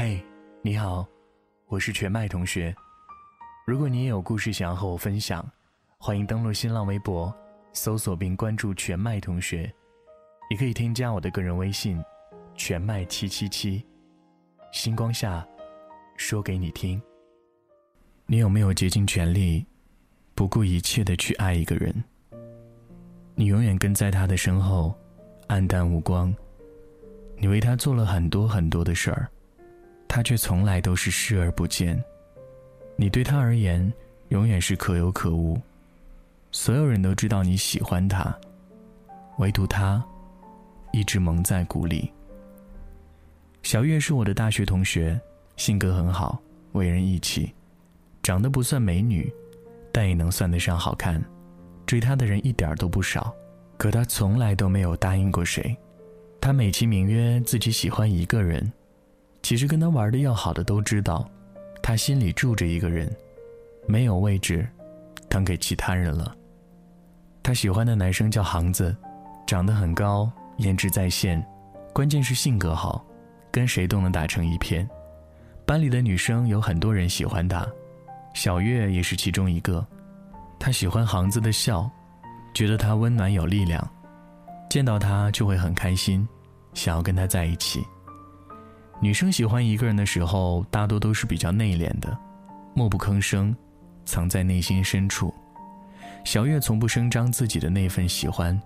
嘿，你好，我是全麦同学。如果你也有故事想要和我分享，欢迎登录新浪微博，搜索并关注全麦同学，也可以添加我的个人微信“全麦七七七”。星光下，说给你听。你有没有竭尽全力，不顾一切的去爱一个人？你永远跟在他的身后，黯淡无光。你为他做了很多很多的事儿，他却从来都是视而不见。你对他而言，永远是可有可无。所有人都知道你喜欢他，唯独他，一直蒙在鼓里。小月是我的大学同学，性格很好，为人义气，长得不算美女，但也能算得上好看。追她的人一点都不少，可她从来都没有答应过谁。他美其名曰自己喜欢一个人，其实跟他玩的要好的都知道，他心里住着一个人，没有位置，腾给其他人了。他喜欢的男生叫航子，长得很高，颜值在线，关键是性格好，跟谁都能打成一片。班里的女生有很多人喜欢他，小月也是其中一个。他喜欢航子的笑，觉得他温暖有力量。见到他就会很开心，想要跟他在一起。女生喜欢一个人的时候，大多都是比较内敛的，默不吭声，藏在内心深处。小月从不声张自己的那份喜欢，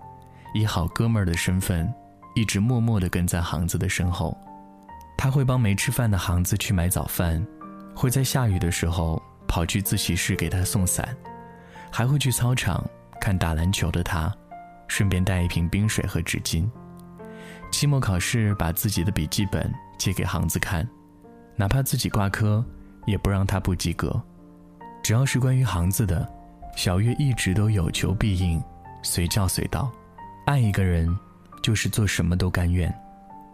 以好哥们儿的身份，一直默默地跟在航子的身后。他会帮没吃饭的航子去买早饭，会在下雨的时候跑去自习室给他送伞，还会去操场看打篮球的他。顺便带一瓶冰水和纸巾。期末考试，把自己的笔记本借给航子看，哪怕自己挂科，也不让他不及格。只要是关于航子的，小月一直都有求必应，随叫随到。爱一个人，就是做什么都甘愿。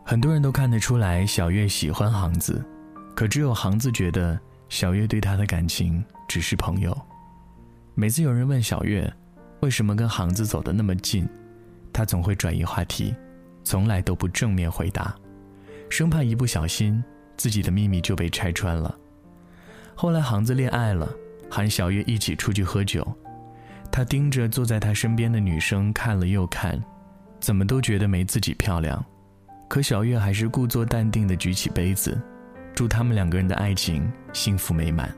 很多人都看得出来，小月喜欢航子，可只有航子觉得小月对他的感情只是朋友。每次有人问小月，为什么跟航子走得那么近？他总会转移话题，从来都不正面回答，生怕一不小心自己的秘密就被拆穿了。后来航子恋爱了，喊小月一起出去喝酒，他盯着坐在他身边的女生看了又看，怎么都觉得没自己漂亮。可小月还是故作淡定地举起杯子，祝他们两个人的爱情幸福美满。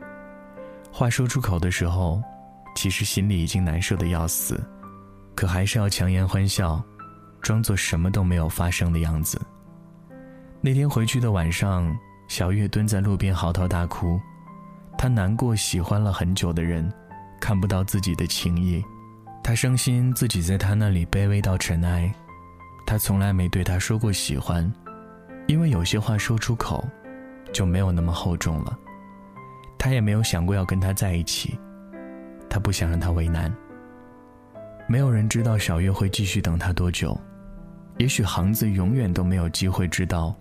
话说出口的时候。其实心里已经难受的要死，可还是要强颜欢笑，装作什么都没有发生的样子。那天回去的晚上，小月蹲在路边嚎啕大哭，她难过喜欢了很久的人，看不到自己的情谊，她伤心自己在他那里卑微到尘埃，他从来没对她说过喜欢，因为有些话说出口，就没有那么厚重了。他也没有想过要跟他在一起。他不想让他为难。没有人知道小月会继续等他多久，也许航子永远都没有机会知道，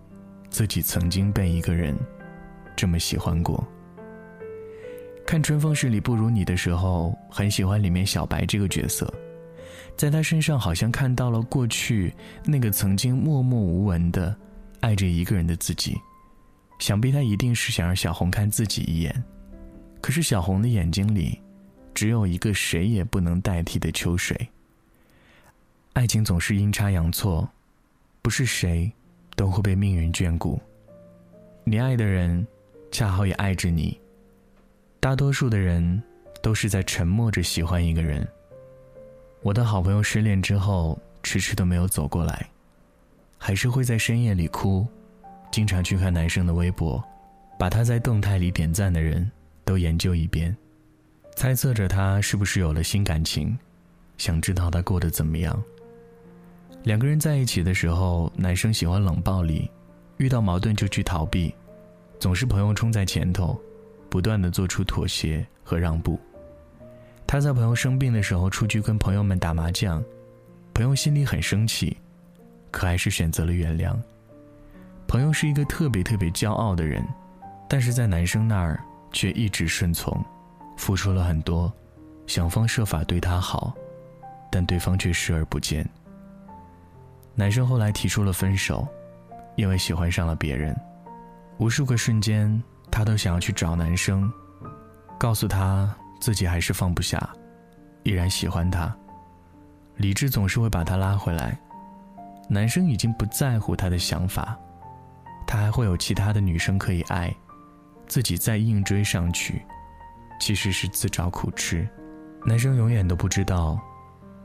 自己曾经被一个人这么喜欢过。看《春风十里不如你》的时候，很喜欢里面小白这个角色，在他身上好像看到了过去那个曾经默默无闻的爱着一个人的自己。想必他一定是想让小红看自己一眼，可是小红的眼睛里。只有一个谁也不能代替的秋水。爱情总是阴差阳错，不是谁都会被命运眷顾。你爱的人，恰好也爱着你。大多数的人都是在沉默着喜欢一个人。我的好朋友失恋之后，迟迟都没有走过来，还是会在深夜里哭，经常去看男生的微博，把他在动态里点赞的人都研究一遍。猜测着他是不是有了新感情，想知道他过得怎么样。两个人在一起的时候，男生喜欢冷暴力，遇到矛盾就去逃避，总是朋友冲在前头，不断的做出妥协和让步。他在朋友生病的时候出去跟朋友们打麻将，朋友心里很生气，可还是选择了原谅。朋友是一个特别特别骄傲的人，但是在男生那儿却一直顺从。付出了很多，想方设法对他好，但对方却视而不见。男生后来提出了分手，因为喜欢上了别人。无数个瞬间，她都想要去找男生，告诉他自己还是放不下，依然喜欢他。理智总是会把他拉回来，男生已经不在乎她的想法，他还会有其他的女生可以爱，自己再硬追上去，其实是自找苦吃。男生永远都不知道，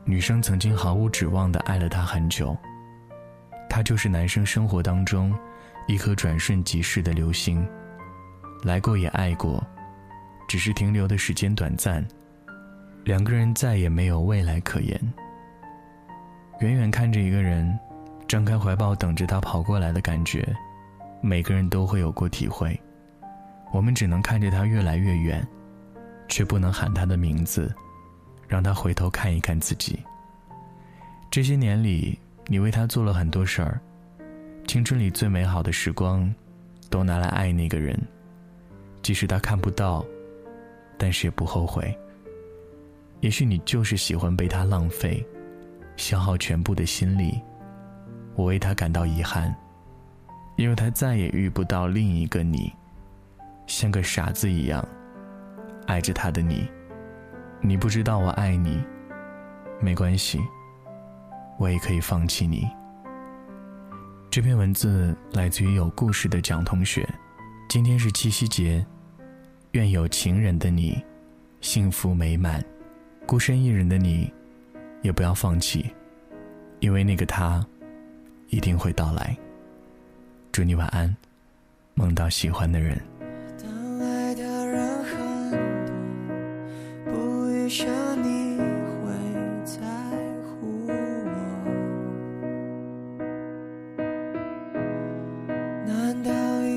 女生曾经毫无指望的爱了他很久。他就是男生生活当中一颗转瞬即逝的流星，来过也爱过，只是停留的时间短暂，两个人再也没有未来可言。远远看着一个人，张开怀抱等着他跑过来的感觉，每个人都会有过体会。我们只能看着他越来越远，却不能喊他的名字，让他回头看一看自己。这些年里，你为他做了很多事儿，青春里最美好的时光，都拿来爱那个人。即使他看不到，但是也不后悔。也许你就是喜欢被他浪费。消耗全部的心力，我为他感到遗憾，因为他再也遇不到另一个你，像个傻子一样爱着他的你。你不知道我爱你，没关系，我也可以放弃你。这篇文字来自于有故事的蒋同学。今天是七夕节，愿有情人的你幸福美满，孤身一人的你。也不要放弃，因为那个他一定会到来。祝你晚安，梦到喜欢的人。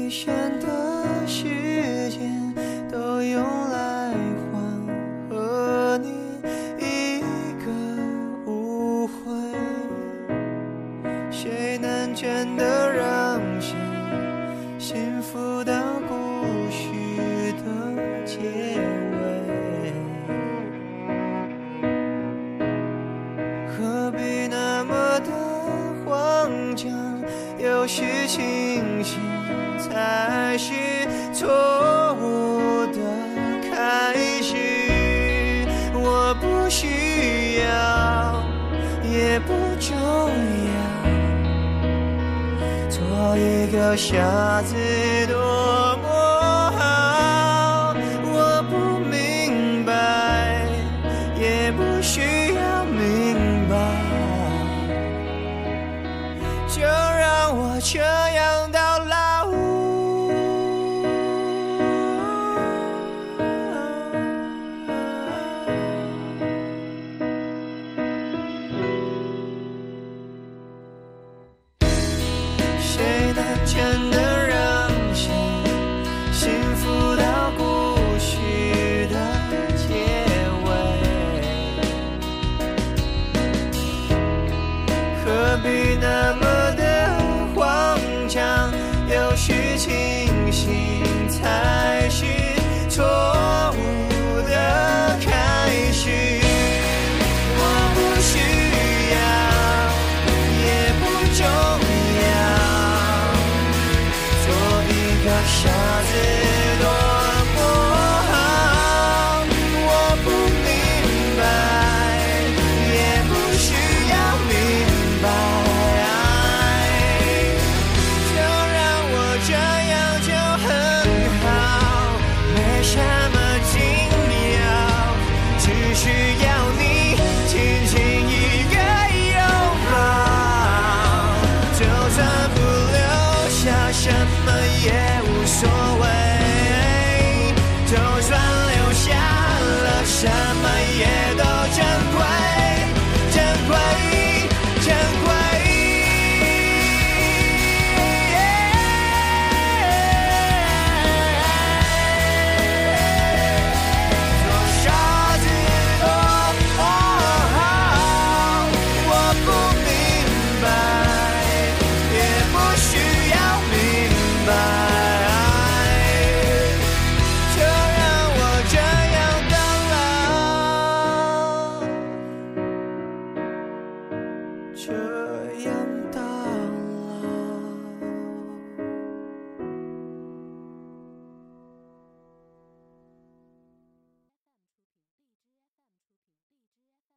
余生的时间都用来不需要，也不重要。做一个傻子多么好，我不明白，也不需要明白，就让我 Yeah.